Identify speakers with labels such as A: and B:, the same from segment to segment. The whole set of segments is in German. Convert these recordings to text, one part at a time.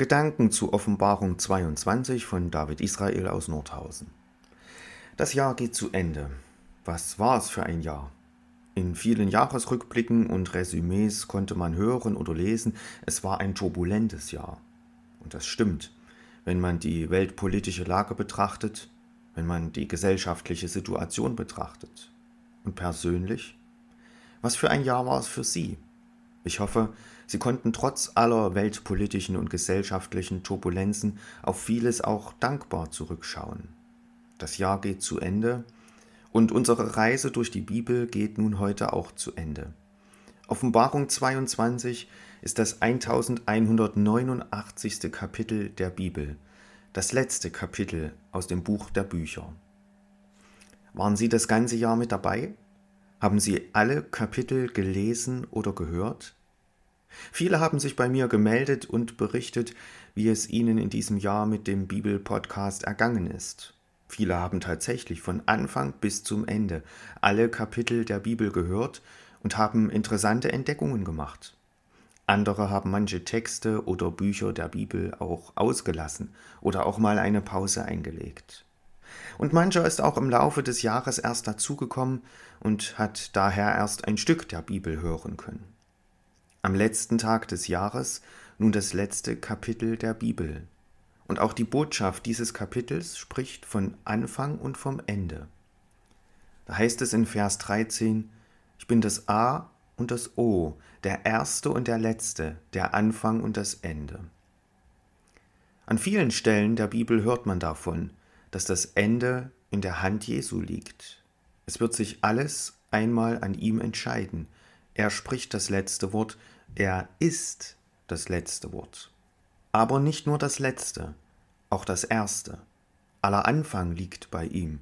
A: Gedanken zu Offenbarung 22 von David Israel aus Nordhausen. Das Jahr geht zu Ende. Was war es für ein Jahr? In vielen Jahresrückblicken und Resümees konnte man hören oder lesen, es war ein turbulentes Jahr. Und das stimmt, wenn man die weltpolitische Lage betrachtet, wenn man die gesellschaftliche Situation betrachtet. Und persönlich? Was für ein Jahr war es für Sie? Ich hoffe, Sie konnten trotz aller weltpolitischen und gesellschaftlichen Turbulenzen auf vieles auch dankbar zurückschauen. Das Jahr geht zu Ende und unsere Reise durch die Bibel geht nun heute auch zu Ende. Offenbarung 22 ist das 1189. Kapitel der Bibel, das letzte Kapitel aus dem Buch der Bücher. Waren Sie das ganze Jahr mit dabei? Haben Sie alle Kapitel gelesen oder gehört? Viele haben sich bei mir gemeldet und berichtet, wie es ihnen in diesem Jahr mit dem Bibel-Podcast ergangen ist. Viele haben tatsächlich von Anfang bis zum Ende alle Kapitel der Bibel gehört und haben interessante Entdeckungen gemacht. Andere haben manche Texte oder Bücher der Bibel auch ausgelassen oder auch mal eine Pause eingelegt. Und mancher ist auch im Laufe des Jahres erst dazugekommen und hat daher erst ein Stück der Bibel hören können. Am letzten Tag des Jahres nun das letzte Kapitel der Bibel. Und auch die Botschaft dieses Kapitels spricht von Anfang und vom Ende. Da heißt es in Vers 13, ich bin das A und das O, der Erste und der Letzte, der Anfang und das Ende. An vielen Stellen der Bibel hört man davon, dass das Ende in der Hand Jesu liegt. Es wird sich alles einmal an ihm entscheiden. Er spricht das letzte Wort, er ist das letzte Wort. Aber nicht nur das letzte, auch das erste. Aller Anfang liegt bei ihm,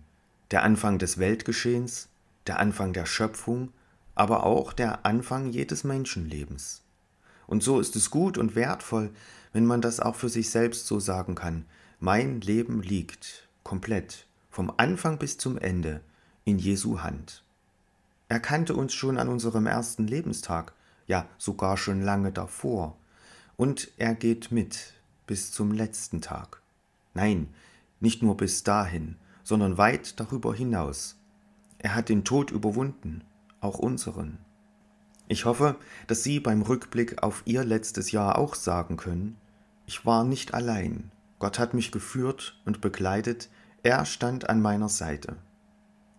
A: der Anfang des Weltgeschehens, der Anfang der Schöpfung, aber auch der Anfang jedes Menschenlebens. Und so ist es gut und wertvoll, wenn man das auch für sich selbst so sagen kann. Mein Leben liegt komplett, vom Anfang bis zum Ende, in Jesu Hand. Er kannte uns schon an unserem ersten Lebenstag, ja sogar schon lange davor, und er geht mit bis zum letzten Tag. Nein, nicht nur bis dahin, sondern weit darüber hinaus. Er hat den Tod überwunden, auch unseren. Ich hoffe, dass Sie beim Rückblick auf Ihr letztes Jahr auch sagen können, ich war nicht allein. Gott hat mich geführt und begleitet, er stand an meiner Seite.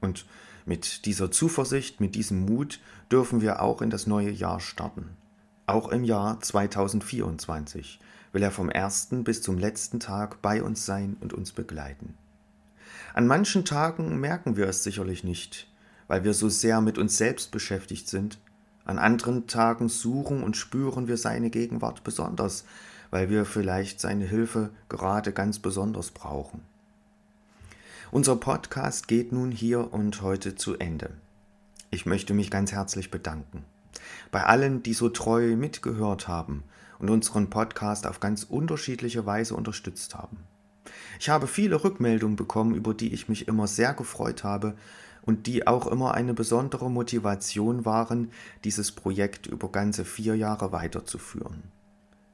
A: Und mit dieser Zuversicht, mit diesem Mut dürfen wir auch in das neue Jahr starten. Auch im Jahr 2024 will er vom ersten bis zum letzten Tag bei uns sein und uns begleiten. An manchen Tagen merken wir es sicherlich nicht, weil wir so sehr mit uns selbst beschäftigt sind. An anderen Tagen suchen und spüren wir seine Gegenwart besonders, weil wir vielleicht seine Hilfe gerade ganz besonders brauchen. Unser Podcast geht nun hier und heute zu Ende. Ich möchte mich ganz herzlich bedanken. Bei allen, die so treu mitgehört haben und unseren Podcast auf ganz unterschiedliche Weise unterstützt haben. Ich habe viele Rückmeldungen bekommen, über die ich mich immer sehr gefreut habe und die auch immer eine besondere Motivation waren, dieses Projekt über ganze vier Jahre weiterzuführen.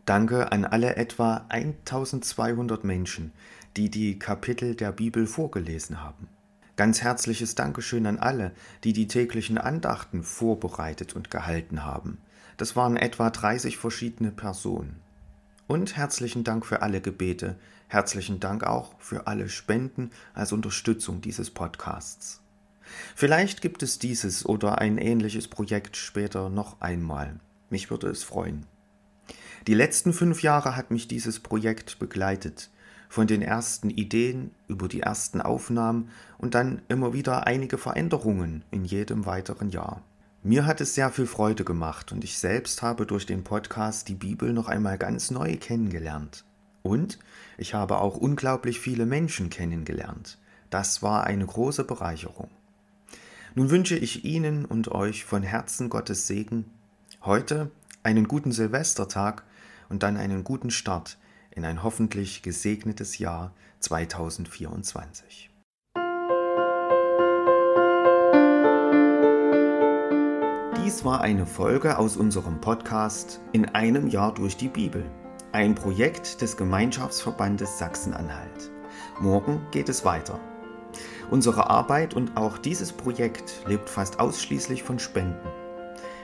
A: Danke an alle etwa 1200 Menschen, die die Kapitel der Bibel vorgelesen haben. Ganz herzliches Dankeschön an alle, die die täglichen Andachten vorbereitet und gehalten haben. Das waren etwa 30 verschiedene Personen. Und herzlichen Dank für alle Gebete, herzlichen Dank auch für alle Spenden als Unterstützung dieses Podcasts. Vielleicht gibt es dieses oder ein ähnliches Projekt später noch einmal. Mich würde es freuen. Die letzten fünf Jahre hat mich dieses Projekt begleitet, von den ersten Ideen über die ersten Aufnahmen und dann immer wieder einige Veränderungen in jedem weiteren Jahr. Mir hat es sehr viel Freude gemacht und ich selbst habe durch den Podcast die Bibel noch einmal ganz neu kennengelernt. Und ich habe auch unglaublich viele Menschen kennengelernt. Das war eine große Bereicherung. Nun wünsche ich Ihnen und euch von Herzen Gottes Segen, heute einen guten Silvestertag und dann einen guten Start in ein hoffentlich gesegnetes Jahr 2024. Dies war eine Folge aus unserem Podcast In einem Jahr durch die Bibel. ein Projekt des Gemeinschaftsverbandes Sachsen-Anhalt. Morgen geht es weiter. Unsere Arbeit und auch dieses Projekt lebt fast ausschließlich von Spenden.